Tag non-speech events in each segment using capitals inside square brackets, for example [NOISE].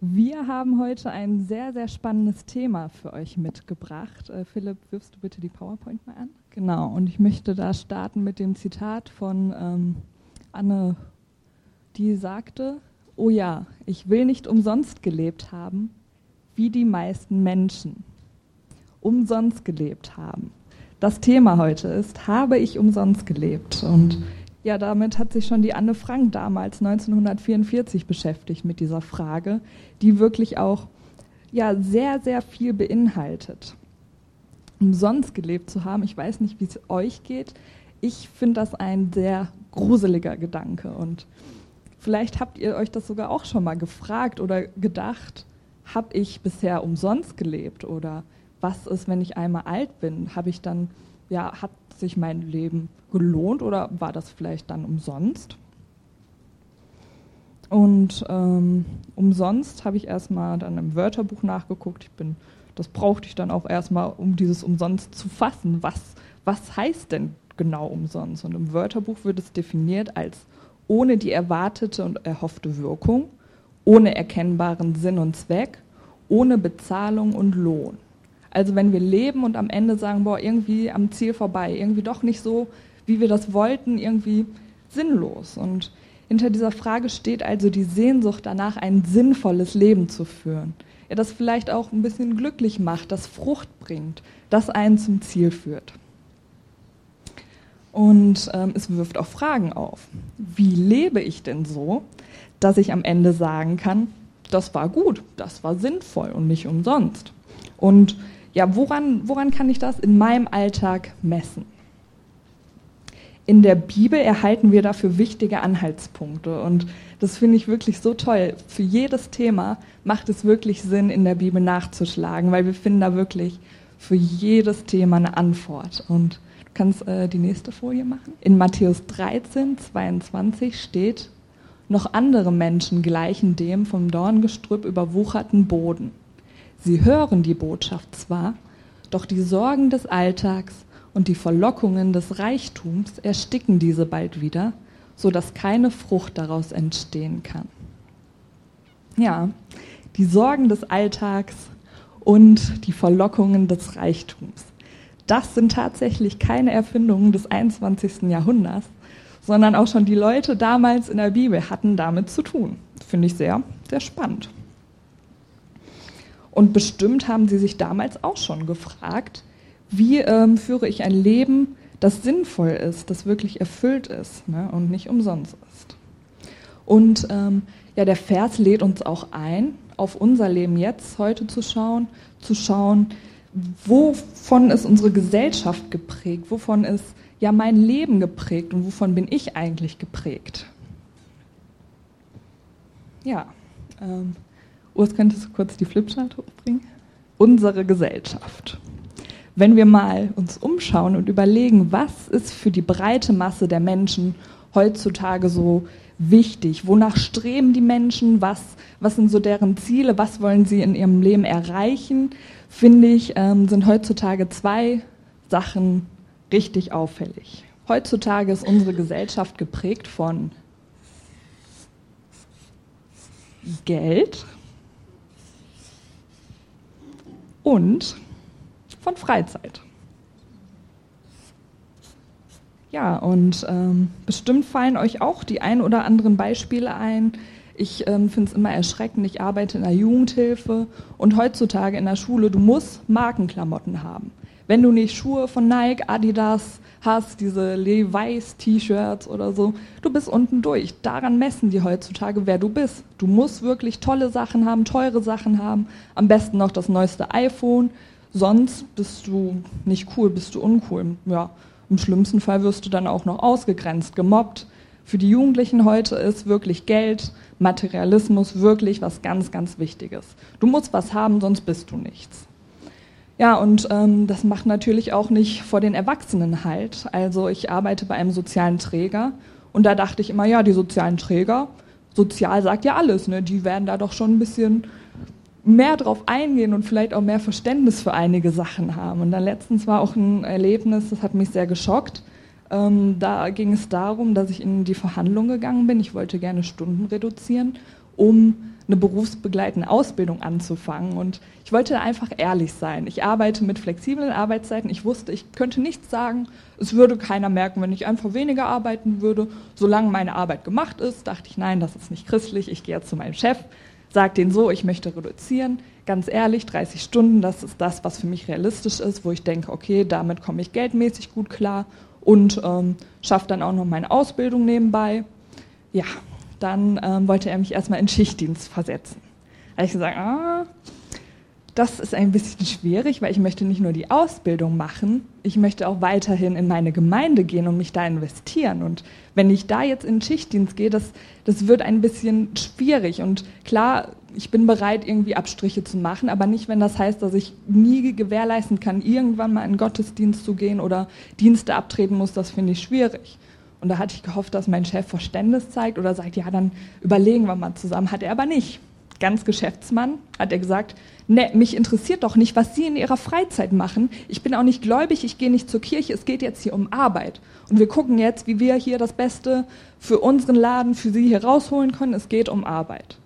Wir haben heute ein sehr, sehr spannendes Thema für euch mitgebracht. Äh, Philipp, wirfst du bitte die PowerPoint mal an? Genau, und ich möchte da starten mit dem Zitat von ähm, Anne, die sagte, oh ja, ich will nicht umsonst gelebt haben, wie die meisten Menschen umsonst gelebt haben. Das Thema heute ist, habe ich umsonst gelebt? Und ja, damit hat sich schon die Anne Frank damals 1944 beschäftigt mit dieser Frage, die wirklich auch ja, sehr, sehr viel beinhaltet. Umsonst gelebt zu haben, ich weiß nicht, wie es euch geht, ich finde das ein sehr gruseliger Gedanke und vielleicht habt ihr euch das sogar auch schon mal gefragt oder gedacht, habe ich bisher umsonst gelebt oder was ist, wenn ich einmal alt bin? Habe ich dann, ja, hat sich mein Leben gelohnt oder war das vielleicht dann umsonst? Und ähm, umsonst habe ich erstmal dann im Wörterbuch nachgeguckt. Ich bin, das brauchte ich dann auch erstmal, um dieses umsonst zu fassen. Was, was heißt denn genau umsonst? Und im Wörterbuch wird es definiert als ohne die erwartete und erhoffte Wirkung, ohne erkennbaren Sinn und Zweck, ohne Bezahlung und Lohn. Also wenn wir leben und am Ende sagen, boah, irgendwie am Ziel vorbei, irgendwie doch nicht so, wie wir das wollten, irgendwie sinnlos. Und hinter dieser Frage steht also die Sehnsucht danach, ein sinnvolles Leben zu führen. Ja, das vielleicht auch ein bisschen glücklich macht, das Frucht bringt, das einen zum Ziel führt. Und ähm, es wirft auch Fragen auf. Wie lebe ich denn so, dass ich am Ende sagen kann, das war gut, das war sinnvoll und nicht umsonst? Und ja, woran, woran kann ich das in meinem Alltag messen? In der Bibel erhalten wir dafür wichtige Anhaltspunkte und das finde ich wirklich so toll. Für jedes Thema macht es wirklich Sinn, in der Bibel nachzuschlagen, weil wir finden da wirklich für jedes Thema eine Antwort. Und du kannst äh, die nächste Folie machen. In Matthäus 13, 22 steht, noch andere Menschen gleichen dem vom Dorngestrüpp überwucherten Boden. Sie hören die Botschaft zwar, doch die Sorgen des Alltags und die Verlockungen des Reichtums ersticken diese bald wieder, so dass keine Frucht daraus entstehen kann. Ja, die Sorgen des Alltags und die Verlockungen des Reichtums. Das sind tatsächlich keine Erfindungen des 21. Jahrhunderts, sondern auch schon die Leute damals in der Bibel hatten damit zu tun. Finde ich sehr, sehr spannend. Und bestimmt haben sie sich damals auch schon gefragt, wie ähm, führe ich ein Leben, das sinnvoll ist, das wirklich erfüllt ist ne, und nicht umsonst ist. Und ähm, ja, der Vers lädt uns auch ein, auf unser Leben jetzt heute zu schauen, zu schauen, wovon ist unsere Gesellschaft geprägt, wovon ist ja mein Leben geprägt und wovon bin ich eigentlich geprägt. Ja, ähm, Urs, könntest du kurz die Flipchart hochbringen? Unsere Gesellschaft. Wenn wir mal uns umschauen und überlegen, was ist für die breite Masse der Menschen heutzutage so wichtig? Wonach streben die Menschen? Was, was sind so deren Ziele? Was wollen sie in ihrem Leben erreichen? Finde ich, ähm, sind heutzutage zwei Sachen richtig auffällig. Heutzutage ist unsere Gesellschaft geprägt von Geld, und von Freizeit. Ja, und ähm, bestimmt fallen euch auch die ein oder anderen Beispiele ein. Ich ähm, finde es immer erschreckend. Ich arbeite in der Jugendhilfe und heutzutage in der Schule, du musst Markenklamotten haben. Wenn du nicht Schuhe von Nike, Adidas hast, diese Levi's T-Shirts oder so, du bist unten durch. Daran messen die heutzutage, wer du bist. Du musst wirklich tolle Sachen haben, teure Sachen haben, am besten noch das neueste iPhone, sonst bist du nicht cool, bist du uncool. Ja, im schlimmsten Fall wirst du dann auch noch ausgegrenzt, gemobbt. Für die Jugendlichen heute ist wirklich Geld, Materialismus wirklich was ganz, ganz Wichtiges. Du musst was haben, sonst bist du nichts. Ja, und ähm, das macht natürlich auch nicht vor den Erwachsenen halt. Also ich arbeite bei einem sozialen Träger und da dachte ich immer, ja, die sozialen Träger, sozial sagt ja alles, ne? die werden da doch schon ein bisschen mehr drauf eingehen und vielleicht auch mehr Verständnis für einige Sachen haben. Und dann letztens war auch ein Erlebnis, das hat mich sehr geschockt. Ähm, da ging es darum, dass ich in die Verhandlung gegangen bin. Ich wollte gerne Stunden reduzieren, um eine berufsbegleitende Ausbildung anzufangen. Und ich wollte einfach ehrlich sein. Ich arbeite mit flexiblen Arbeitszeiten. Ich wusste, ich könnte nichts sagen. Es würde keiner merken, wenn ich einfach weniger arbeiten würde. Solange meine Arbeit gemacht ist, dachte ich, nein, das ist nicht christlich. Ich gehe jetzt zu meinem Chef, sage denen so, ich möchte reduzieren. Ganz ehrlich, 30 Stunden, das ist das, was für mich realistisch ist, wo ich denke, okay, damit komme ich geldmäßig gut klar und ähm, schaffe dann auch noch meine Ausbildung nebenbei. Ja, dann ähm, wollte er mich erstmal in Schichtdienst versetzen. Da habe ich gesagt, ah, das ist ein bisschen schwierig, weil ich möchte nicht nur die Ausbildung machen, ich möchte auch weiterhin in meine Gemeinde gehen und mich da investieren. Und wenn ich da jetzt in Schichtdienst gehe, das, das wird ein bisschen schwierig. Und klar, ich bin bereit, irgendwie Abstriche zu machen, aber nicht, wenn das heißt, dass ich nie gewährleisten kann, irgendwann mal in Gottesdienst zu gehen oder Dienste abtreten muss, das finde ich schwierig. Und da hatte ich gehofft, dass mein Chef Verständnis zeigt oder sagt, ja, dann überlegen wir mal zusammen. Hat er aber nicht. Ganz Geschäftsmann hat er gesagt, ne, mich interessiert doch nicht, was Sie in Ihrer Freizeit machen. Ich bin auch nicht gläubig, ich gehe nicht zur Kirche, es geht jetzt hier um Arbeit. Und wir gucken jetzt, wie wir hier das Beste für unseren Laden, für Sie hier rausholen können. Es geht um Arbeit.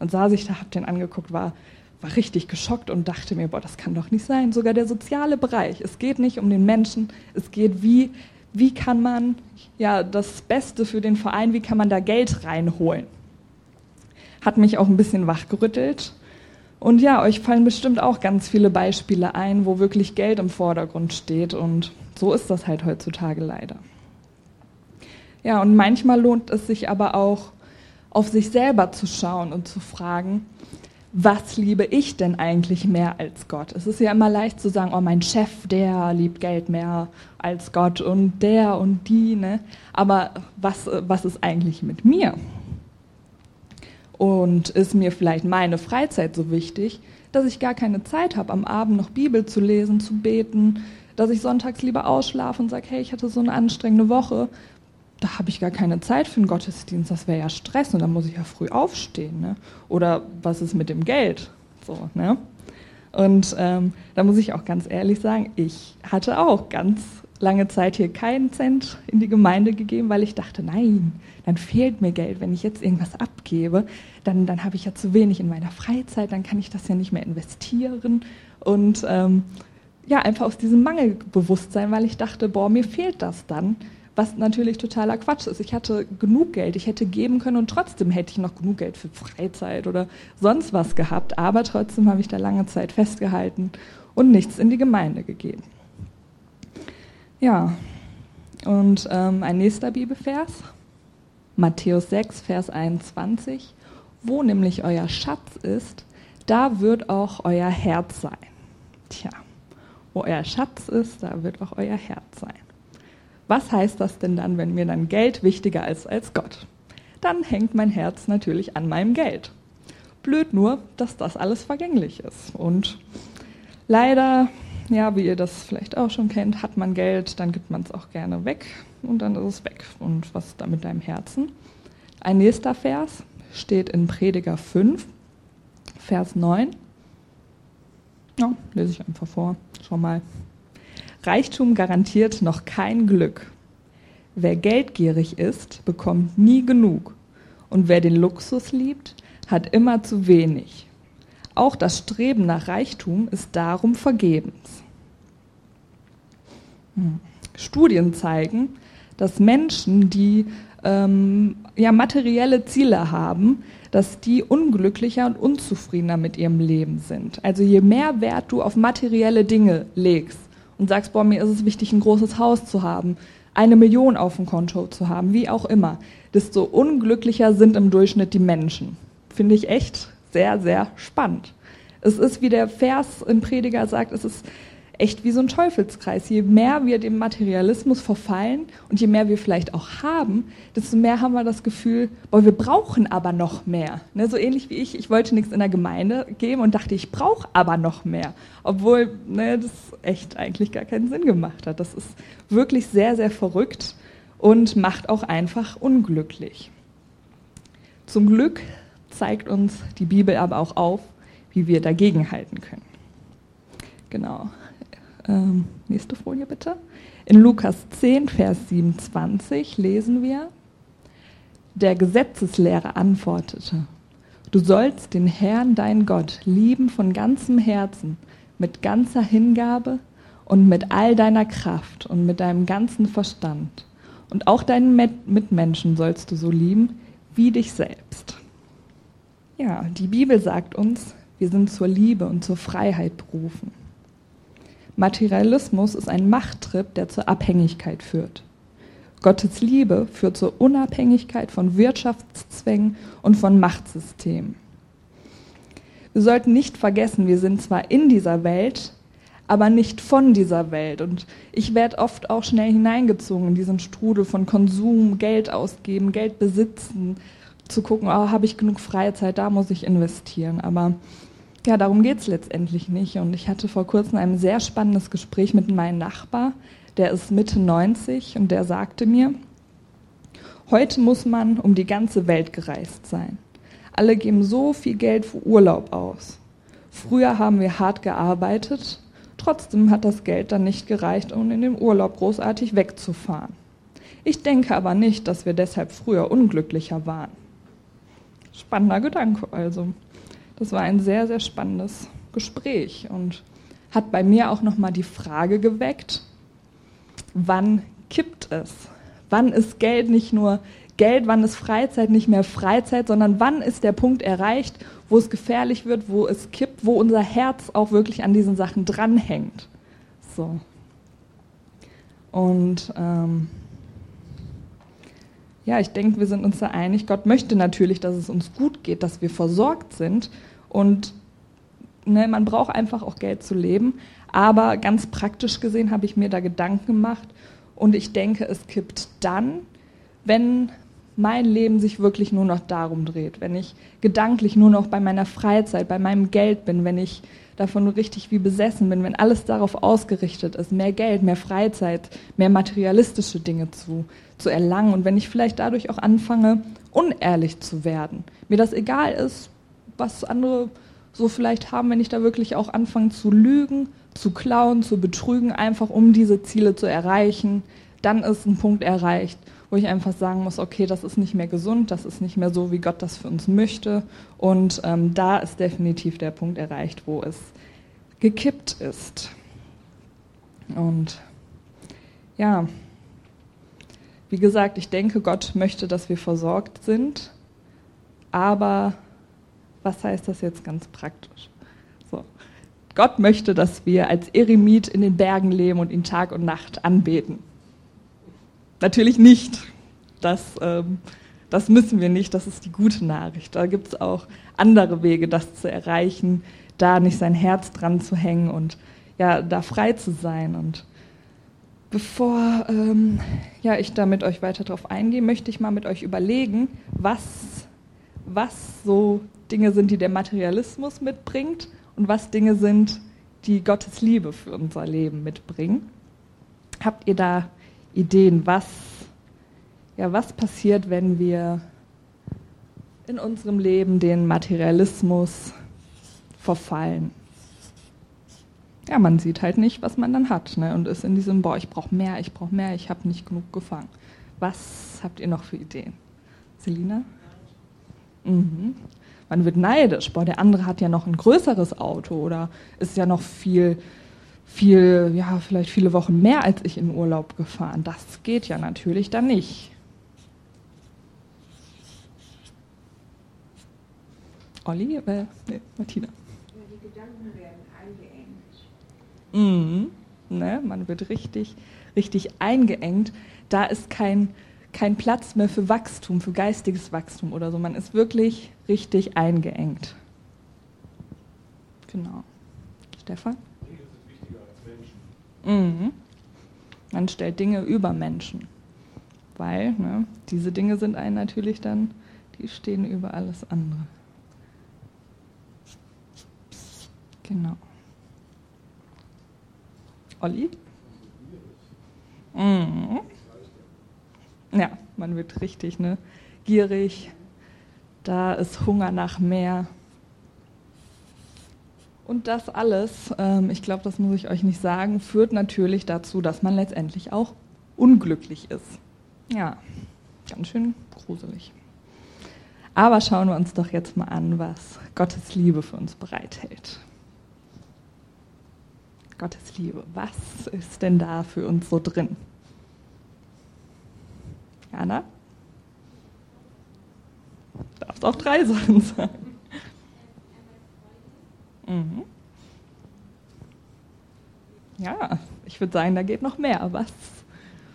Und saß ich da, hab den angeguckt, war, war richtig geschockt und dachte mir, boah, das kann doch nicht sein. Sogar der soziale Bereich. Es geht nicht um den Menschen, es geht, wie, wie kann man ja das Beste für den Verein, wie kann man da Geld reinholen. Hat mich auch ein bisschen wachgerüttelt. Und ja, euch fallen bestimmt auch ganz viele Beispiele ein, wo wirklich Geld im Vordergrund steht. Und so ist das halt heutzutage leider. Ja, und manchmal lohnt es sich aber auch, auf sich selber zu schauen und zu fragen, was liebe ich denn eigentlich mehr als Gott? Es ist ja immer leicht zu sagen, oh, mein Chef, der liebt Geld mehr als Gott und der und die, ne? Aber was, was ist eigentlich mit mir? Und ist mir vielleicht meine Freizeit so wichtig, dass ich gar keine Zeit habe, am Abend noch Bibel zu lesen, zu beten, dass ich sonntags lieber ausschlafe und sage, hey, ich hatte so eine anstrengende Woche, da habe ich gar keine Zeit für einen Gottesdienst, das wäre ja Stress und dann muss ich ja früh aufstehen. Ne? Oder was ist mit dem Geld? So, ne? Und ähm, da muss ich auch ganz ehrlich sagen, ich hatte auch ganz lange Zeit hier keinen Cent in die Gemeinde gegeben, weil ich dachte, nein, dann fehlt mir Geld. Wenn ich jetzt irgendwas abgebe, dann, dann habe ich ja zu wenig in meiner Freizeit, dann kann ich das ja nicht mehr investieren. Und ähm, ja, einfach aus diesem Mangelbewusstsein, weil ich dachte, boah, mir fehlt das dann was natürlich totaler Quatsch ist. Ich hatte genug Geld, ich hätte geben können und trotzdem hätte ich noch genug Geld für Freizeit oder sonst was gehabt, aber trotzdem habe ich da lange Zeit festgehalten und nichts in die Gemeinde gegeben. Ja, und ähm, ein nächster Bibelvers, Matthäus 6, Vers 21, wo nämlich euer Schatz ist, da wird auch euer Herz sein. Tja, wo euer Schatz ist, da wird auch euer Herz sein. Was heißt das denn dann, wenn mir dann Geld wichtiger ist als Gott? Dann hängt mein Herz natürlich an meinem Geld. Blöd nur, dass das alles vergänglich ist. Und leider, ja, wie ihr das vielleicht auch schon kennt, hat man Geld, dann gibt man es auch gerne weg und dann ist es weg. Und was ist da mit deinem Herzen? Ein nächster Vers steht in Prediger 5, Vers 9. Ja, lese ich einfach vor. Schau mal. Reichtum garantiert noch kein Glück. Wer geldgierig ist, bekommt nie genug. Und wer den Luxus liebt, hat immer zu wenig. Auch das Streben nach Reichtum ist darum vergebens. Hm. Studien zeigen, dass Menschen, die ähm, ja, materielle Ziele haben, dass die unglücklicher und unzufriedener mit ihrem Leben sind. Also je mehr Wert du auf materielle Dinge legst, und sagst, boah, mir ist es wichtig, ein großes Haus zu haben, eine Million auf dem Konto zu haben, wie auch immer, desto unglücklicher sind im Durchschnitt die Menschen. Finde ich echt sehr, sehr spannend. Es ist, wie der Vers im Prediger sagt, es ist echt wie so ein Teufelskreis. Je mehr wir dem Materialismus verfallen und je mehr wir vielleicht auch haben, desto mehr haben wir das Gefühl, boah, wir brauchen aber noch mehr. Ne, so ähnlich wie ich, ich wollte nichts in der Gemeinde geben und dachte, ich brauche aber noch mehr. Obwohl ne, das echt eigentlich gar keinen Sinn gemacht hat. Das ist wirklich sehr, sehr verrückt und macht auch einfach unglücklich. Zum Glück zeigt uns die Bibel aber auch auf, wie wir dagegenhalten können. Genau. Ähm, nächste Folie bitte. In Lukas 10, Vers 27 lesen wir, der Gesetzeslehrer antwortete, Du sollst den Herrn, dein Gott, lieben von ganzem Herzen, mit ganzer Hingabe und mit all deiner Kraft und mit deinem ganzen Verstand. Und auch deinen Mitmenschen sollst du so lieben wie dich selbst. Ja, die Bibel sagt uns, wir sind zur Liebe und zur Freiheit berufen. Materialismus ist ein Machttrip, der zur Abhängigkeit führt. Gottes Liebe führt zur Unabhängigkeit von Wirtschaftszwängen und von Machtsystemen. Wir sollten nicht vergessen, wir sind zwar in dieser Welt, aber nicht von dieser Welt. Und ich werde oft auch schnell hineingezogen in diesen Strudel von Konsum, Geld ausgeben, Geld besitzen, zu gucken, oh, habe ich genug Freizeit, da muss ich investieren. Aber ja, darum geht es letztendlich nicht. Und ich hatte vor kurzem ein sehr spannendes Gespräch mit meinem Nachbar, der ist Mitte 90 und der sagte mir, heute muss man um die ganze Welt gereist sein. Alle geben so viel Geld für Urlaub aus. Früher haben wir hart gearbeitet, trotzdem hat das Geld dann nicht gereicht, um in den Urlaub großartig wegzufahren. Ich denke aber nicht, dass wir deshalb früher unglücklicher waren. Spannender Gedanke also. Das war ein sehr, sehr spannendes Gespräch und hat bei mir auch nochmal die Frage geweckt, wann kippt es? Wann ist Geld nicht nur Geld, wann ist Freizeit nicht mehr Freizeit, sondern wann ist der Punkt erreicht, wo es gefährlich wird, wo es kippt, wo unser Herz auch wirklich an diesen Sachen dranhängt. So. Und ähm, ja, ich denke, wir sind uns da einig. Gott möchte natürlich, dass es uns gut geht, dass wir versorgt sind. Und ne, man braucht einfach auch Geld zu leben. Aber ganz praktisch gesehen habe ich mir da Gedanken gemacht. Und ich denke, es kippt dann, wenn mein Leben sich wirklich nur noch darum dreht, wenn ich gedanklich nur noch bei meiner Freizeit, bei meinem Geld bin, wenn ich davon richtig wie besessen bin, wenn alles darauf ausgerichtet ist, mehr Geld, mehr Freizeit, mehr materialistische Dinge zu, zu erlangen und wenn ich vielleicht dadurch auch anfange, unehrlich zu werden, mir das egal ist, was andere so vielleicht haben, wenn ich da wirklich auch anfange zu lügen, zu klauen, zu betrügen, einfach um diese Ziele zu erreichen, dann ist ein Punkt erreicht, wo ich einfach sagen muss, okay, das ist nicht mehr gesund, das ist nicht mehr so, wie Gott das für uns möchte. Und ähm, da ist definitiv der Punkt erreicht, wo es gekippt ist. Und ja, wie gesagt, ich denke, Gott möchte, dass wir versorgt sind, aber was heißt das jetzt ganz praktisch? So. Gott möchte, dass wir als Eremit in den Bergen leben und ihn Tag und Nacht anbeten. Natürlich nicht. Das, ähm, das müssen wir nicht, das ist die gute Nachricht. Da gibt es auch andere Wege, das zu erreichen, da nicht sein Herz dran zu hängen und ja, da frei zu sein. Und bevor ähm, ja, ich da mit euch weiter drauf eingehe, möchte ich mal mit euch überlegen, was, was so Dinge sind, die der Materialismus mitbringt und was Dinge sind, die Gottes Liebe für unser Leben mitbringen. Habt ihr da Ideen, was, ja, was passiert, wenn wir in unserem Leben den Materialismus verfallen? Ja, man sieht halt nicht, was man dann hat ne? und ist in diesem, boah, ich brauche mehr, ich brauche mehr, ich habe nicht genug gefangen. Was habt ihr noch für Ideen? Selina? Mhm. Man wird neidisch, boah, der andere hat ja noch ein größeres Auto oder ist ja noch viel viel, ja, vielleicht viele Wochen mehr als ich in Urlaub gefahren. Das geht ja natürlich dann nicht. Olli, äh, nee, Martina. Die Gedanken werden. Mhm, ne, man wird richtig, richtig eingeengt. Da ist kein, kein Platz mehr für Wachstum, für geistiges Wachstum oder so. Man ist wirklich richtig eingeengt. Genau. Stefan? Mhm. Man stellt Dinge über Menschen, weil ne, diese Dinge sind einen natürlich dann, die stehen über alles andere. Genau. Olli? Mhm. Ja, man wird richtig ne, gierig. Da ist Hunger nach mehr. Und das alles, ähm, ich glaube, das muss ich euch nicht sagen, führt natürlich dazu, dass man letztendlich auch unglücklich ist. Ja, ganz schön gruselig. Aber schauen wir uns doch jetzt mal an, was Gottes Liebe für uns bereithält. Gottes Liebe, was ist denn da für uns so drin? Jana? Darfst auch drei Sachen sagen. Mhm. Ja, ich würde sagen, da geht noch mehr. Was,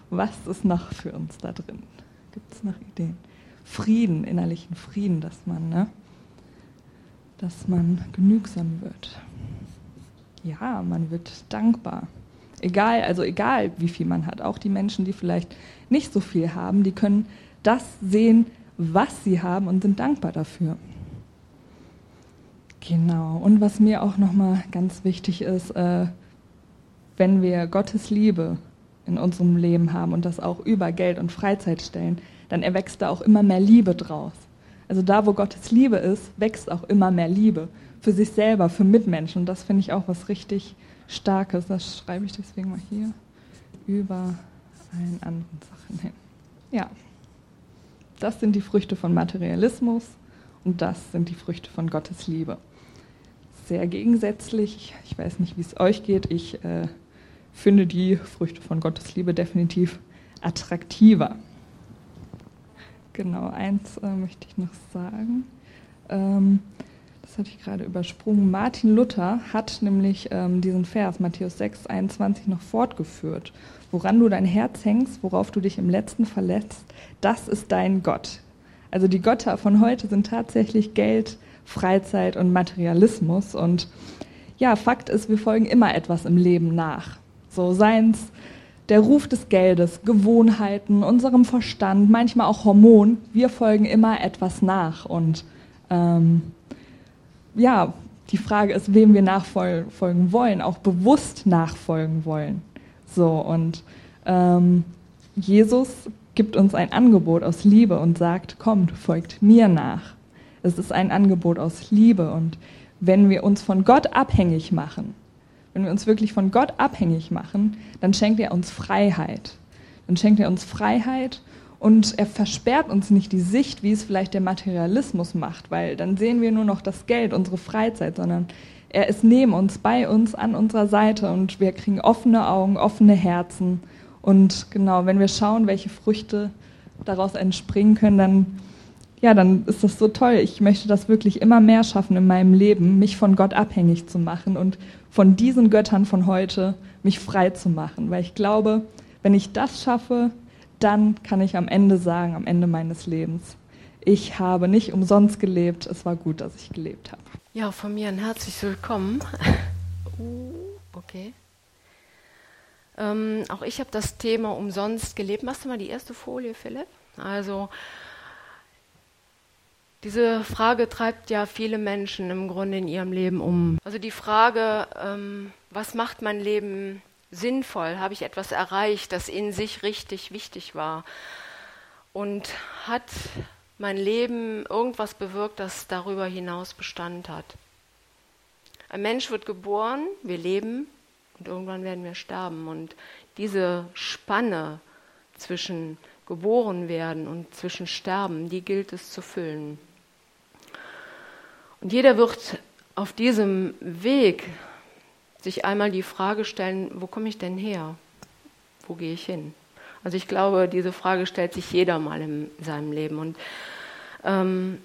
was ist noch für uns da drin? Gibt es noch Ideen? Frieden, innerlichen Frieden, dass man, ne, dass man genügsam wird. Ja, man wird dankbar. Egal, also egal, wie viel man hat. Auch die Menschen, die vielleicht nicht so viel haben, die können das sehen, was sie haben und sind dankbar dafür. Genau. Und was mir auch nochmal ganz wichtig ist, äh, wenn wir Gottes Liebe in unserem Leben haben und das auch über Geld und Freizeit stellen, dann erwächst da auch immer mehr Liebe draus. Also da, wo Gottes Liebe ist, wächst auch immer mehr Liebe für sich selber, für Mitmenschen. Und das finde ich auch was richtig Starkes. Das schreibe ich deswegen mal hier über allen anderen Sachen hin. Ja, das sind die Früchte von Materialismus und das sind die Früchte von Gottes Liebe. Sehr gegensätzlich. Ich weiß nicht, wie es euch geht. Ich äh, finde die Früchte von Gottes Liebe definitiv attraktiver. Genau, eins äh, möchte ich noch sagen. Ähm, das hatte ich gerade übersprungen. Martin Luther hat nämlich ähm, diesen Vers, Matthäus 6, 21, noch fortgeführt. Woran du dein Herz hängst, worauf du dich im Letzten verletzt, das ist dein Gott. Also die Götter von heute sind tatsächlich Geld, Freizeit und Materialismus. Und ja, Fakt ist, wir folgen immer etwas im Leben nach. So seien es der Ruf des Geldes, Gewohnheiten, unserem Verstand, manchmal auch Hormon. Wir folgen immer etwas nach. Und ähm, ja, die Frage ist, wem wir nachfolgen wollen, auch bewusst nachfolgen wollen. So, und ähm, Jesus gibt uns ein Angebot aus Liebe und sagt, kommt, folgt mir nach. Es ist ein Angebot aus Liebe. Und wenn wir uns von Gott abhängig machen, wenn wir uns wirklich von Gott abhängig machen, dann schenkt er uns Freiheit. Dann schenkt er uns Freiheit und er versperrt uns nicht die Sicht, wie es vielleicht der Materialismus macht, weil dann sehen wir nur noch das Geld, unsere Freizeit, sondern er ist neben uns, bei uns, an unserer Seite und wir kriegen offene Augen, offene Herzen. Und genau, wenn wir schauen, welche Früchte daraus entspringen können, dann ja, dann ist das so toll. Ich möchte das wirklich immer mehr schaffen in meinem Leben, mich von Gott abhängig zu machen und von diesen Göttern von heute mich frei zu machen. Weil ich glaube, wenn ich das schaffe, dann kann ich am Ende sagen, am Ende meines Lebens, ich habe nicht umsonst gelebt, es war gut, dass ich gelebt habe. Ja, von mir ein herzlich willkommen. [LAUGHS] uh, okay. Ähm, auch ich habe das Thema umsonst gelebt. Machst du mal die erste Folie, Philipp? Also diese Frage treibt ja viele Menschen im Grunde in ihrem Leben um. Also die Frage, ähm, was macht mein Leben sinnvoll? Habe ich etwas erreicht, das in sich richtig wichtig war? Und hat mein Leben irgendwas bewirkt, das darüber hinaus Bestand hat? Ein Mensch wird geboren, wir leben und irgendwann werden wir sterben. Und diese Spanne zwischen geboren werden und zwischen sterben, die gilt es zu füllen. Und jeder wird auf diesem Weg sich einmal die Frage stellen, wo komme ich denn her? Wo gehe ich hin? Also ich glaube, diese Frage stellt sich jeder mal in seinem Leben. Und ähm,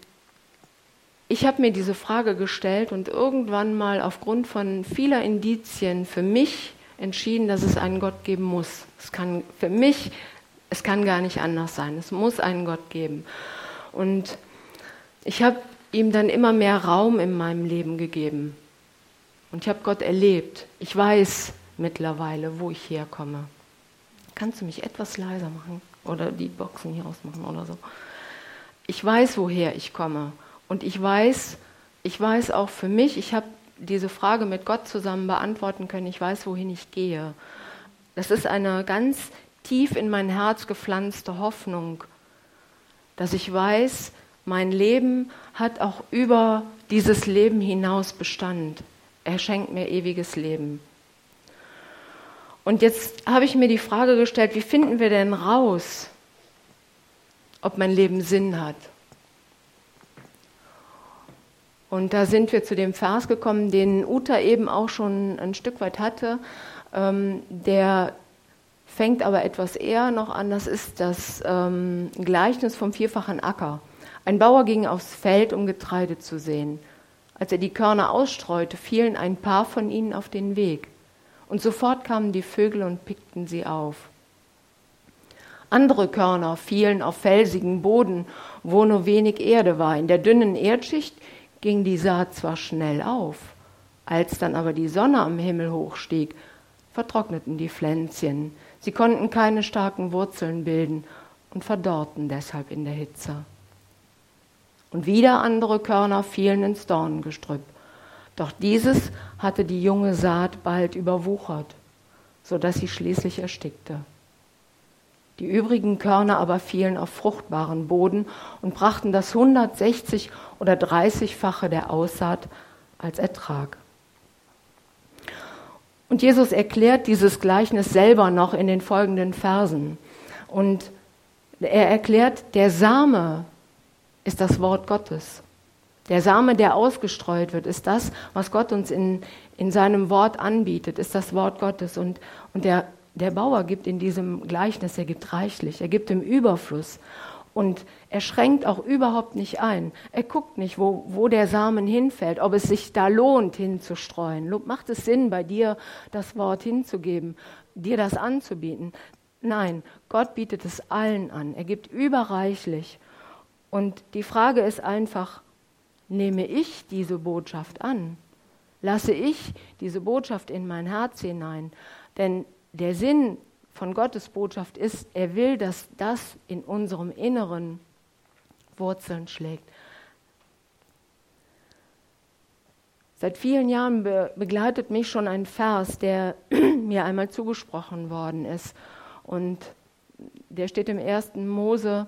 ich habe mir diese Frage gestellt und irgendwann mal aufgrund von vieler Indizien für mich entschieden, dass es einen Gott geben muss. Es kann für mich, es kann gar nicht anders sein. Es muss einen Gott geben. Und ich habe ihm dann immer mehr Raum in meinem Leben gegeben. Und ich habe Gott erlebt. Ich weiß mittlerweile, wo ich herkomme. Kannst du mich etwas leiser machen? Oder die Boxen hier ausmachen oder so? Ich weiß, woher ich komme. Und ich weiß, ich weiß auch für mich, ich habe diese Frage mit Gott zusammen beantworten können. Ich weiß, wohin ich gehe. Das ist eine ganz tief in mein Herz gepflanzte Hoffnung, dass ich weiß, mein Leben hat auch über dieses Leben hinaus Bestand. Er schenkt mir ewiges Leben. Und jetzt habe ich mir die Frage gestellt, wie finden wir denn raus, ob mein Leben Sinn hat? Und da sind wir zu dem Vers gekommen, den Uta eben auch schon ein Stück weit hatte. Ähm, der fängt aber etwas eher noch an. Das ist das ähm, Gleichnis vom vierfachen Acker. Ein Bauer ging aufs Feld, um Getreide zu sehen. Als er die Körner ausstreute, fielen ein paar von ihnen auf den Weg. Und sofort kamen die Vögel und pickten sie auf. Andere Körner fielen auf felsigen Boden, wo nur wenig Erde war. In der dünnen Erdschicht ging die Saat zwar schnell auf, als dann aber die Sonne am Himmel hochstieg, vertrockneten die Pflänzchen. Sie konnten keine starken Wurzeln bilden und verdorrten deshalb in der Hitze. Und wieder andere Körner fielen ins Dornengestrüpp. Doch dieses hatte die junge Saat bald überwuchert, so dass sie schließlich erstickte. Die übrigen Körner aber fielen auf fruchtbaren Boden und brachten das 160 oder 30-fache der Aussaat als Ertrag. Und Jesus erklärt dieses Gleichnis selber noch in den folgenden Versen. Und er erklärt, der Same ist das Wort Gottes. Der Same, der ausgestreut wird, ist das, was Gott uns in, in seinem Wort anbietet, ist das Wort Gottes. Und, und der der Bauer gibt in diesem Gleichnis, er gibt reichlich, er gibt im Überfluss. Und er schränkt auch überhaupt nicht ein. Er guckt nicht, wo, wo der Samen hinfällt, ob es sich da lohnt, hinzustreuen. Macht es Sinn, bei dir das Wort hinzugeben, dir das anzubieten? Nein, Gott bietet es allen an. Er gibt überreichlich. Und die Frage ist einfach, nehme ich diese Botschaft an? Lasse ich diese Botschaft in mein Herz hinein? Denn der Sinn von Gottes Botschaft ist, er will, dass das in unserem Inneren Wurzeln schlägt. Seit vielen Jahren be begleitet mich schon ein Vers, der [CLEARS THROAT] mir einmal zugesprochen worden ist. Und der steht im ersten Mose,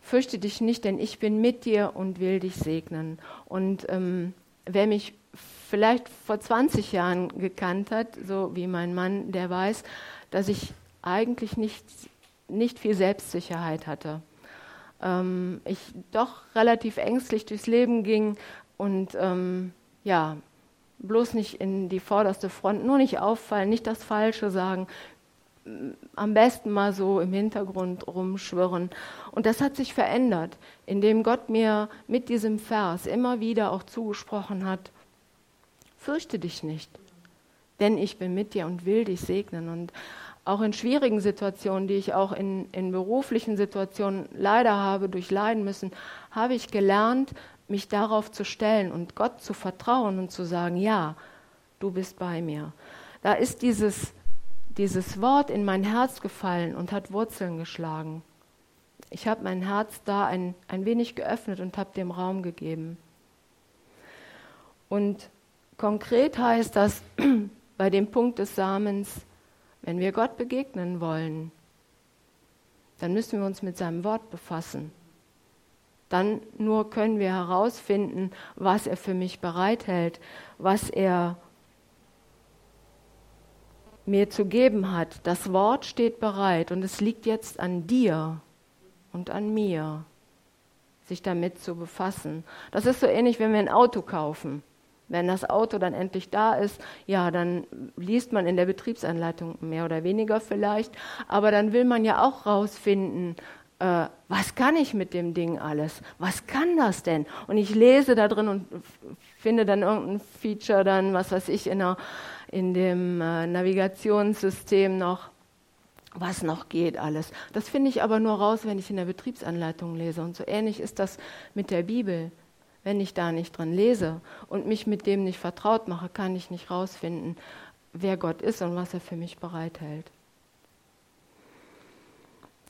fürchte dich nicht, denn ich bin mit dir und will dich segnen. Und ähm, wer mich vielleicht vor 20 Jahren gekannt hat, so wie mein Mann, der weiß, dass ich eigentlich nicht, nicht viel Selbstsicherheit hatte. Ähm, ich doch relativ ängstlich durchs Leben ging und ähm, ja, bloß nicht in die vorderste Front, nur nicht auffallen, nicht das Falsche sagen, am besten mal so im Hintergrund rumschwirren. Und das hat sich verändert, indem Gott mir mit diesem Vers immer wieder auch zugesprochen hat, fürchte dich nicht, denn ich bin mit dir und will dich segnen. Und auch in schwierigen Situationen, die ich auch in, in beruflichen Situationen leider habe durchleiden müssen, habe ich gelernt, mich darauf zu stellen und Gott zu vertrauen und zu sagen, ja, du bist bei mir. Da ist dieses, dieses Wort in mein Herz gefallen und hat Wurzeln geschlagen. Ich habe mein Herz da ein, ein wenig geöffnet und habe dem Raum gegeben. Und Konkret heißt das [CLEARS THROAT] bei dem Punkt des Samens, wenn wir Gott begegnen wollen, dann müssen wir uns mit seinem Wort befassen. Dann nur können wir herausfinden, was er für mich bereithält, was er mir zu geben hat. Das Wort steht bereit und es liegt jetzt an dir und an mir, sich damit zu befassen. Das ist so ähnlich, wenn wir ein Auto kaufen. Wenn das Auto dann endlich da ist, ja, dann liest man in der Betriebsanleitung mehr oder weniger vielleicht, aber dann will man ja auch rausfinden, äh, was kann ich mit dem Ding alles? Was kann das denn? Und ich lese da drin und finde dann irgendein Feature dann, was weiß ich, in, der, in dem äh, Navigationssystem noch, was noch geht alles. Das finde ich aber nur raus, wenn ich in der Betriebsanleitung lese. Und so ähnlich ist das mit der Bibel. Wenn ich da nicht drin lese und mich mit dem nicht vertraut mache, kann ich nicht rausfinden, wer Gott ist und was er für mich bereithält.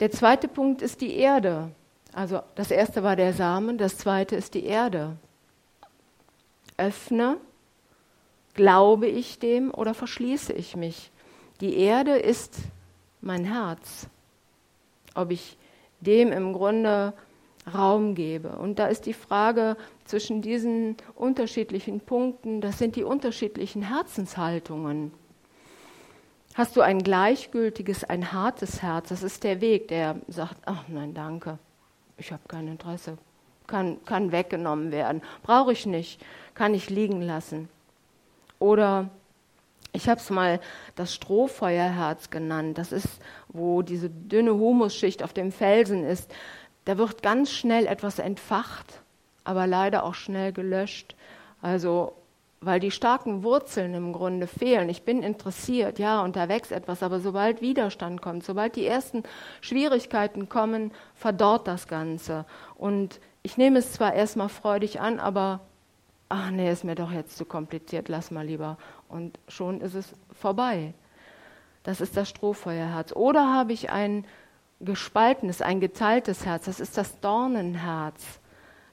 Der zweite Punkt ist die Erde. Also das erste war der Samen, das zweite ist die Erde. Öffne, glaube ich dem oder verschließe ich mich? Die Erde ist mein Herz. Ob ich dem im Grunde Raum gebe. Und da ist die Frage zwischen diesen unterschiedlichen Punkten, das sind die unterschiedlichen Herzenshaltungen. Hast du ein gleichgültiges, ein hartes Herz? Das ist der Weg, der sagt, ach nein, danke, ich habe kein Interesse, kann, kann weggenommen werden. Brauche ich nicht, kann ich liegen lassen. Oder ich habe es mal das Strohfeuerherz genannt. Das ist, wo diese dünne Humusschicht auf dem Felsen ist. Da wird ganz schnell etwas entfacht, aber leider auch schnell gelöscht. Also, weil die starken Wurzeln im Grunde fehlen. Ich bin interessiert, ja, und da wächst etwas, aber sobald Widerstand kommt, sobald die ersten Schwierigkeiten kommen, verdorrt das Ganze. Und ich nehme es zwar erstmal freudig an, aber ach nee, ist mir doch jetzt zu kompliziert, lass mal lieber. Und schon ist es vorbei. Das ist das Strohfeuerherz. Oder habe ich ein gespaltenes, ein geteiltes Herz, das ist das Dornenherz,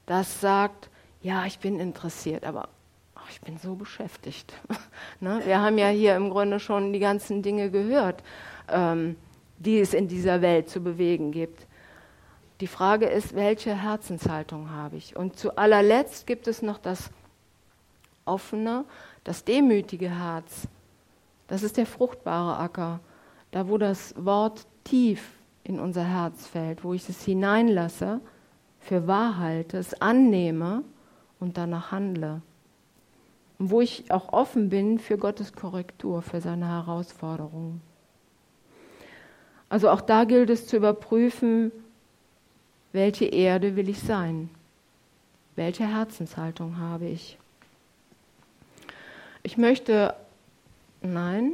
das sagt, ja, ich bin interessiert, aber ach, ich bin so beschäftigt. [LAUGHS] ne? Wir haben ja hier im Grunde schon die ganzen Dinge gehört, ähm, die es in dieser Welt zu bewegen gibt. Die Frage ist, welche Herzenshaltung habe ich? Und zu allerletzt gibt es noch das offene, das demütige Herz. Das ist der fruchtbare Acker, da wo das Wort tief in unser Herz fällt, wo ich es hineinlasse, für wahr halte, es annehme und danach handle. Und wo ich auch offen bin für Gottes Korrektur, für seine Herausforderungen. Also auch da gilt es zu überprüfen, welche Erde will ich sein? Welche Herzenshaltung habe ich? Ich möchte, nein,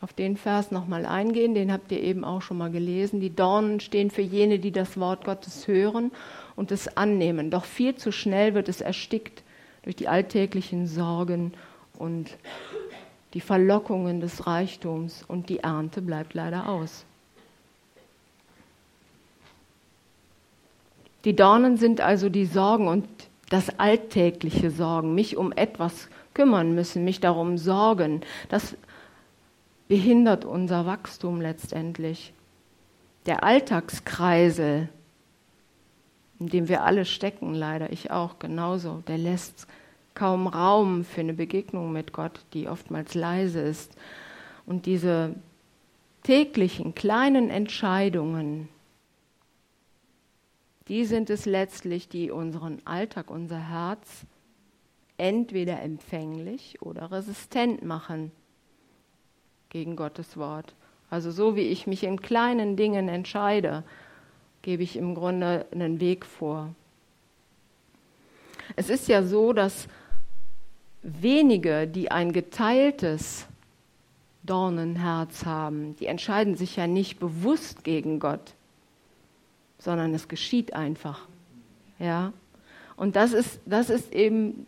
auf den Vers nochmal eingehen, den habt ihr eben auch schon mal gelesen. Die Dornen stehen für jene, die das Wort Gottes hören und es annehmen. Doch viel zu schnell wird es erstickt durch die alltäglichen Sorgen und die Verlockungen des Reichtums und die Ernte bleibt leider aus. Die Dornen sind also die Sorgen und das alltägliche Sorgen, mich um etwas kümmern müssen, mich darum sorgen, das behindert unser Wachstum letztendlich. Der Alltagskreisel, in dem wir alle stecken, leider ich auch genauso, der lässt kaum Raum für eine Begegnung mit Gott, die oftmals leise ist. Und diese täglichen kleinen Entscheidungen, die sind es letztlich, die unseren Alltag, unser Herz entweder empfänglich oder resistent machen gegen Gottes Wort. Also so wie ich mich in kleinen Dingen entscheide, gebe ich im Grunde einen Weg vor. Es ist ja so, dass wenige, die ein geteiltes Dornenherz haben, die entscheiden sich ja nicht bewusst gegen Gott, sondern es geschieht einfach. Ja? Und das ist, das ist eben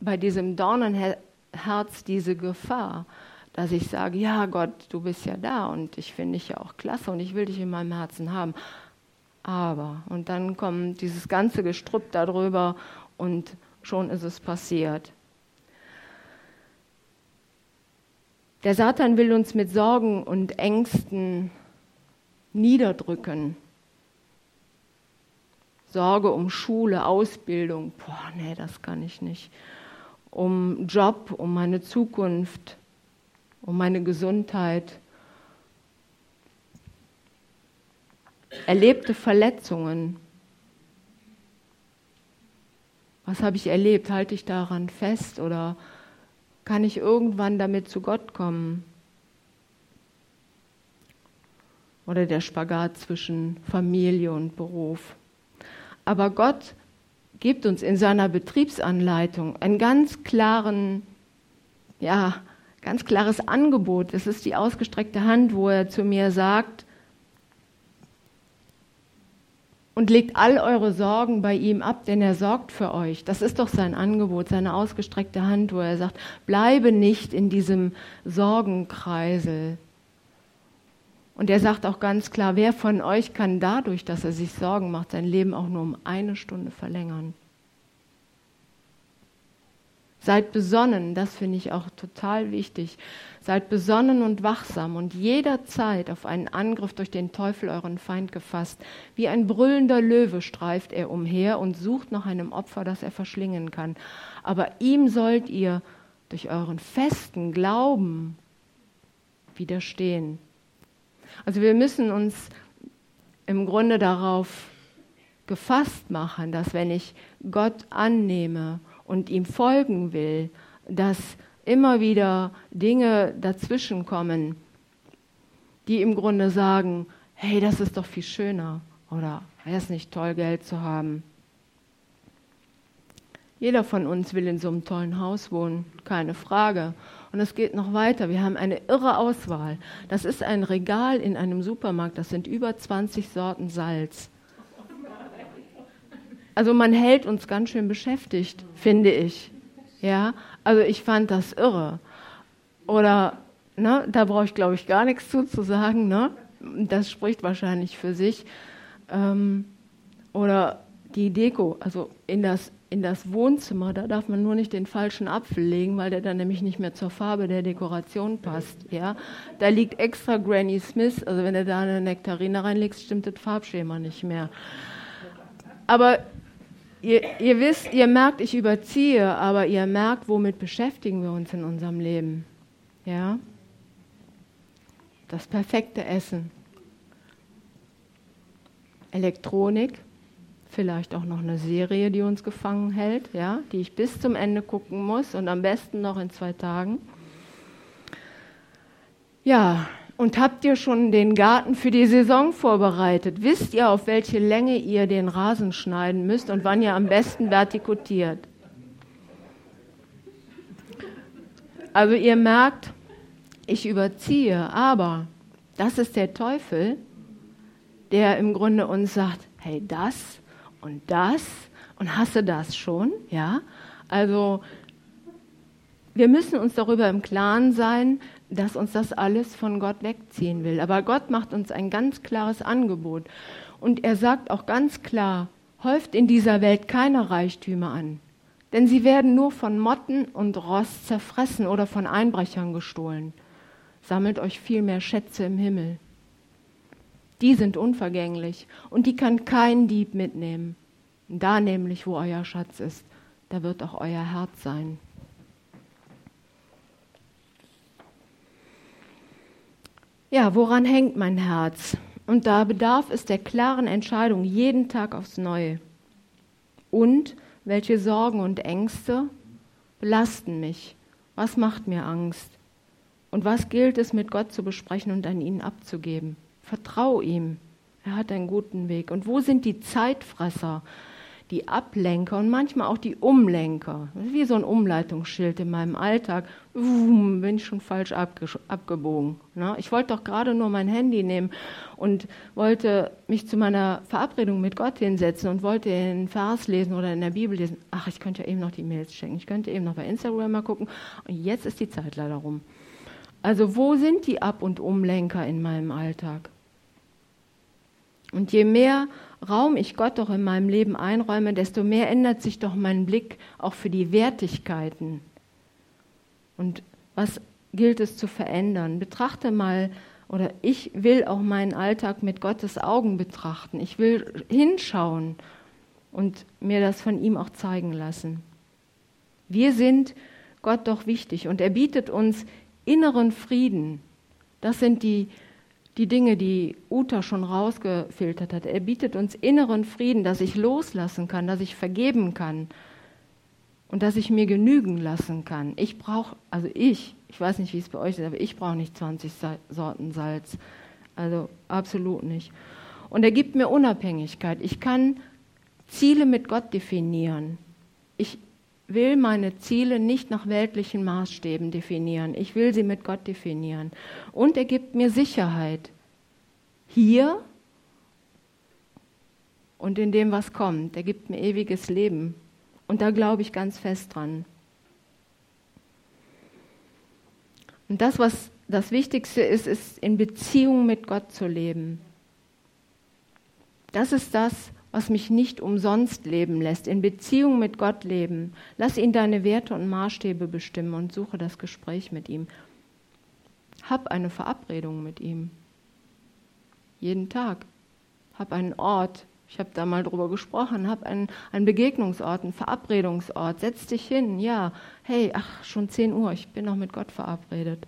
bei diesem Dornenherz diese Gefahr, dass ich sage, ja Gott, du bist ja da und ich finde dich ja auch klasse und ich will dich in meinem Herzen haben. Aber, und dann kommt dieses ganze Gestrüpp darüber und schon ist es passiert. Der Satan will uns mit Sorgen und Ängsten niederdrücken. Sorge um Schule, Ausbildung, boah, nee, das kann ich nicht. Um Job, um meine Zukunft, um meine Gesundheit. Erlebte Verletzungen. Was habe ich erlebt? Halte ich daran fest oder kann ich irgendwann damit zu Gott kommen? Oder der Spagat zwischen Familie und Beruf. Aber Gott gibt uns in seiner Betriebsanleitung einen ganz klaren, ja, ganz klares Angebot. Es ist die ausgestreckte Hand, wo er zu mir sagt, und legt all eure Sorgen bei ihm ab, denn er sorgt für euch. Das ist doch sein Angebot, seine ausgestreckte Hand, wo er sagt, bleibe nicht in diesem Sorgenkreisel, und er sagt auch ganz klar, wer von euch kann dadurch, dass er sich Sorgen macht, sein Leben auch nur um eine Stunde verlängern? Seid besonnen, das finde ich auch total wichtig. Seid besonnen und wachsam und jederzeit auf einen Angriff durch den Teufel euren Feind gefasst. Wie ein brüllender Löwe streift er umher und sucht nach einem Opfer, das er verschlingen kann. Aber ihm sollt ihr durch euren festen Glauben widerstehen. Also wir müssen uns im Grunde darauf gefasst machen, dass wenn ich Gott annehme und ihm folgen will, dass immer wieder Dinge dazwischenkommen, die im Grunde sagen, hey, das ist doch viel schöner oder wäre es nicht toll, Geld zu haben. Jeder von uns will in so einem tollen Haus wohnen, keine Frage. Und es geht noch weiter. Wir haben eine irre Auswahl. Das ist ein Regal in einem Supermarkt. Das sind über 20 Sorten Salz. Also man hält uns ganz schön beschäftigt, finde ich. Ja, also ich fand das irre. Oder, ne, da brauche ich glaube ich gar nichts zu, zu sagen, ne? Das spricht wahrscheinlich für sich. Ähm, oder die Deko, also in das, in das Wohnzimmer, da darf man nur nicht den falschen Apfel legen, weil der dann nämlich nicht mehr zur Farbe der Dekoration passt. Ja? Da liegt extra Granny Smith, also wenn du da eine Nektarine reinlegst, stimmt das Farbschema nicht mehr. Aber Ihr, ihr, wisst, ihr merkt, ich überziehe, aber ihr merkt, womit beschäftigen wir uns in unserem Leben. Ja? Das perfekte Essen. Elektronik, vielleicht auch noch eine Serie, die uns gefangen hält, ja, die ich bis zum Ende gucken muss und am besten noch in zwei Tagen. Ja, und habt ihr schon den Garten für die Saison vorbereitet? Wisst ihr, auf welche Länge ihr den Rasen schneiden müsst und wann ihr am besten vertikutiert? Also ihr merkt, ich überziehe, aber das ist der Teufel, der im Grunde uns sagt, hey, das und das und hasse das schon, ja? Also wir müssen uns darüber im Klaren sein, dass uns das alles von Gott wegziehen will. Aber Gott macht uns ein ganz klares Angebot. Und er sagt auch ganz klar, häuft in dieser Welt keine Reichtümer an. Denn sie werden nur von Motten und Rost zerfressen oder von Einbrechern gestohlen. Sammelt euch vielmehr Schätze im Himmel. Die sind unvergänglich und die kann kein Dieb mitnehmen. Da nämlich, wo euer Schatz ist, da wird auch euer Herz sein. Ja, woran hängt mein Herz? Und da bedarf es der klaren Entscheidung jeden Tag aufs Neue. Und welche Sorgen und Ängste belasten mich? Was macht mir Angst? Und was gilt es mit Gott zu besprechen und an ihn abzugeben? Vertrau ihm. Er hat einen guten Weg. Und wo sind die Zeitfresser? die Ablenker und manchmal auch die Umlenker. Wie so ein Umleitungsschild in meinem Alltag. Uhm, bin ich schon falsch abge abgebogen. Ne? Ich wollte doch gerade nur mein Handy nehmen und wollte mich zu meiner Verabredung mit Gott hinsetzen und wollte den Vers lesen oder in der Bibel lesen. Ach, ich könnte ja eben noch die Mails checken. Ich könnte eben noch bei Instagram mal gucken. Und jetzt ist die Zeit leider rum. Also wo sind die Ab- und Umlenker in meinem Alltag? Und je mehr Raum ich Gott doch in meinem Leben einräume, desto mehr ändert sich doch mein Blick auch für die Wertigkeiten. Und was gilt es zu verändern? Betrachte mal, oder ich will auch meinen Alltag mit Gottes Augen betrachten. Ich will hinschauen und mir das von ihm auch zeigen lassen. Wir sind Gott doch wichtig und er bietet uns inneren Frieden. Das sind die die Dinge, die Uta schon rausgefiltert hat. Er bietet uns inneren Frieden, dass ich loslassen kann, dass ich vergeben kann und dass ich mir genügen lassen kann. Ich brauche, also ich, ich weiß nicht, wie es bei euch ist, aber ich brauche nicht 20 Sorten Salz. Also absolut nicht. Und er gibt mir Unabhängigkeit. Ich kann Ziele mit Gott definieren. Ich will meine Ziele nicht nach weltlichen Maßstäben definieren. Ich will sie mit Gott definieren. Und er gibt mir Sicherheit. Hier und in dem, was kommt. Er gibt mir ewiges Leben. Und da glaube ich ganz fest dran. Und das, was das Wichtigste ist, ist in Beziehung mit Gott zu leben. Das ist das, was mich nicht umsonst leben lässt, in Beziehung mit Gott leben. Lass ihn deine Werte und Maßstäbe bestimmen und suche das Gespräch mit ihm. Hab eine Verabredung mit ihm. Jeden Tag. Hab einen Ort. Ich habe da mal drüber gesprochen. Hab einen, einen Begegnungsort, einen Verabredungsort. Setz dich hin. Ja, hey, ach, schon 10 Uhr. Ich bin noch mit Gott verabredet.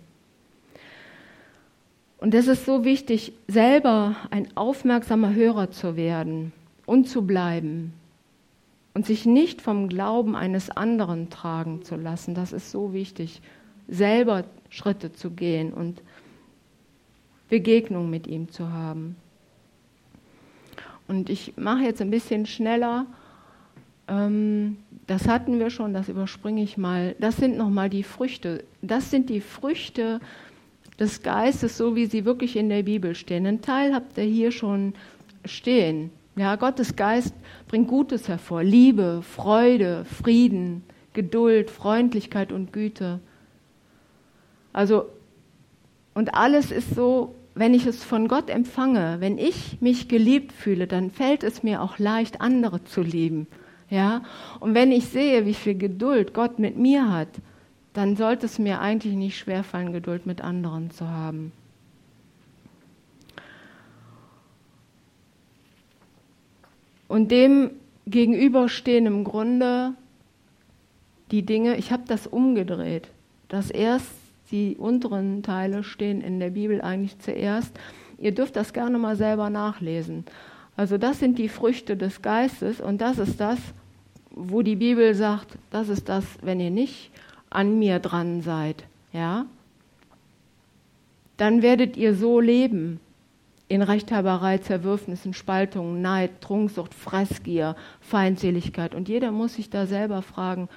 Und es ist so wichtig, selber ein aufmerksamer Hörer zu werden und zu bleiben und sich nicht vom Glauben eines anderen tragen zu lassen. Das ist so wichtig, selber Schritte zu gehen und Begegnung mit ihm zu haben. Und ich mache jetzt ein bisschen schneller. Ähm, das hatten wir schon, das überspringe ich mal. Das sind nochmal die Früchte. Das sind die Früchte des Geistes, so wie sie wirklich in der Bibel stehen. Ein Teil habt ihr hier schon stehen. Ja, Gottes Geist bringt Gutes hervor. Liebe, Freude, Frieden, Geduld, Freundlichkeit und Güte. Also, und alles ist so, wenn ich es von Gott empfange, wenn ich mich geliebt fühle, dann fällt es mir auch leicht, andere zu lieben. Ja? Und wenn ich sehe, wie viel Geduld Gott mit mir hat, dann sollte es mir eigentlich nicht schwerfallen, Geduld mit anderen zu haben. Und dem gegenüberstehen im Grunde die Dinge, ich habe das umgedreht, dass erst die unteren Teile stehen in der Bibel eigentlich zuerst. Ihr dürft das gerne mal selber nachlesen. Also das sind die Früchte des Geistes und das ist das, wo die Bibel sagt, das ist das, wenn ihr nicht an mir dran seid, ja, dann werdet ihr so leben. In Rechthaberei, Zerwürfnissen, Spaltungen, Neid, Trunksucht, Fressgier, Feindseligkeit. Und jeder muss sich da selber fragen,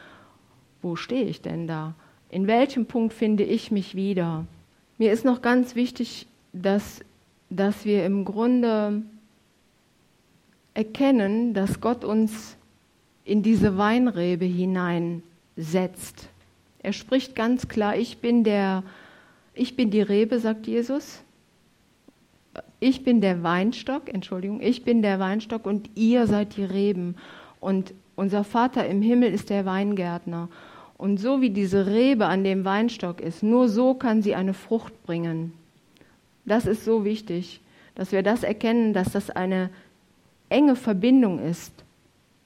wo stehe ich denn da? In welchem Punkt finde ich mich wieder? Mir ist noch ganz wichtig, dass, dass wir im Grunde erkennen, dass Gott uns in diese Weinrebe hineinsetzt. Er spricht ganz klar, ich bin der, ich bin die Rebe, sagt Jesus. Ich bin der Weinstock, Entschuldigung, ich bin der Weinstock und ihr seid die Reben. Und unser Vater im Himmel ist der Weingärtner. Und so wie diese Rebe an dem Weinstock ist, nur so kann sie eine Frucht bringen. Das ist so wichtig, dass wir das erkennen, dass das eine enge Verbindung ist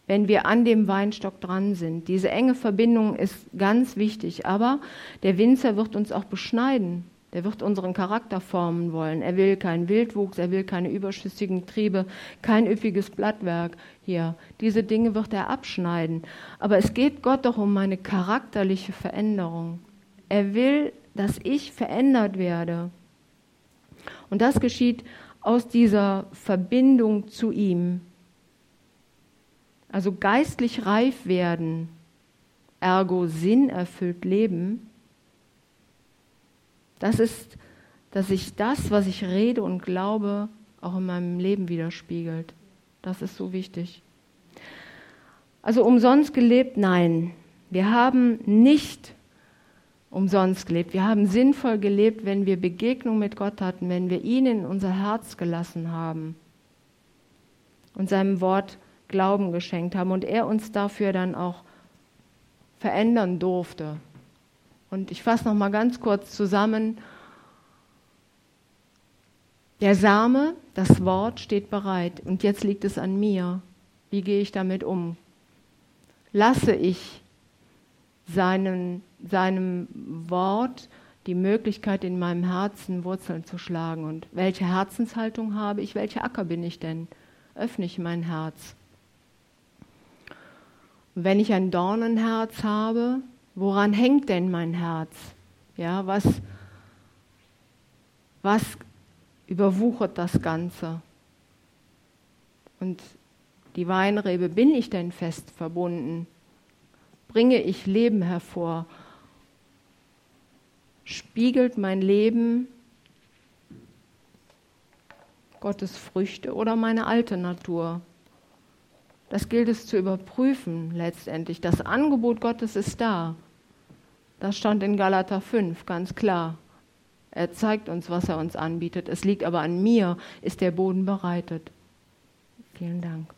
wenn wir an dem Weinstock dran sind. Diese enge Verbindung ist ganz wichtig, aber der Winzer wird uns auch beschneiden. Der wird unseren Charakter formen wollen. Er will keinen Wildwuchs, er will keine überschüssigen Triebe, kein üppiges Blattwerk hier. Diese Dinge wird er abschneiden. Aber es geht Gott doch um meine charakterliche Veränderung. Er will, dass ich verändert werde. Und das geschieht aus dieser Verbindung zu ihm, also geistlich reif werden, ergo sinnerfüllt leben, das ist, dass sich das, was ich rede und glaube, auch in meinem Leben widerspiegelt. Das ist so wichtig. Also umsonst gelebt? Nein. Wir haben nicht umsonst gelebt. Wir haben sinnvoll gelebt, wenn wir Begegnung mit Gott hatten, wenn wir ihn in unser Herz gelassen haben und seinem Wort Glauben geschenkt haben und er uns dafür dann auch verändern durfte. Und ich fasse noch mal ganz kurz zusammen. Der Same, das Wort steht bereit und jetzt liegt es an mir. Wie gehe ich damit um? Lasse ich seinen, seinem Wort die Möglichkeit in meinem Herzen Wurzeln zu schlagen und welche Herzenshaltung habe ich, welcher Acker bin ich denn? Öffne ich mein Herz. Wenn ich ein Dornenherz habe, woran hängt denn mein Herz? Ja, was, was überwuchert das Ganze? Und die Weinrebe, bin ich denn fest verbunden? Bringe ich Leben hervor? Spiegelt mein Leben Gottes Früchte oder meine alte Natur? Das gilt es zu überprüfen letztendlich. Das Angebot Gottes ist da. Das stand in Galater 5 ganz klar. Er zeigt uns, was er uns anbietet. Es liegt aber an mir, ist der Boden bereitet. Vielen Dank.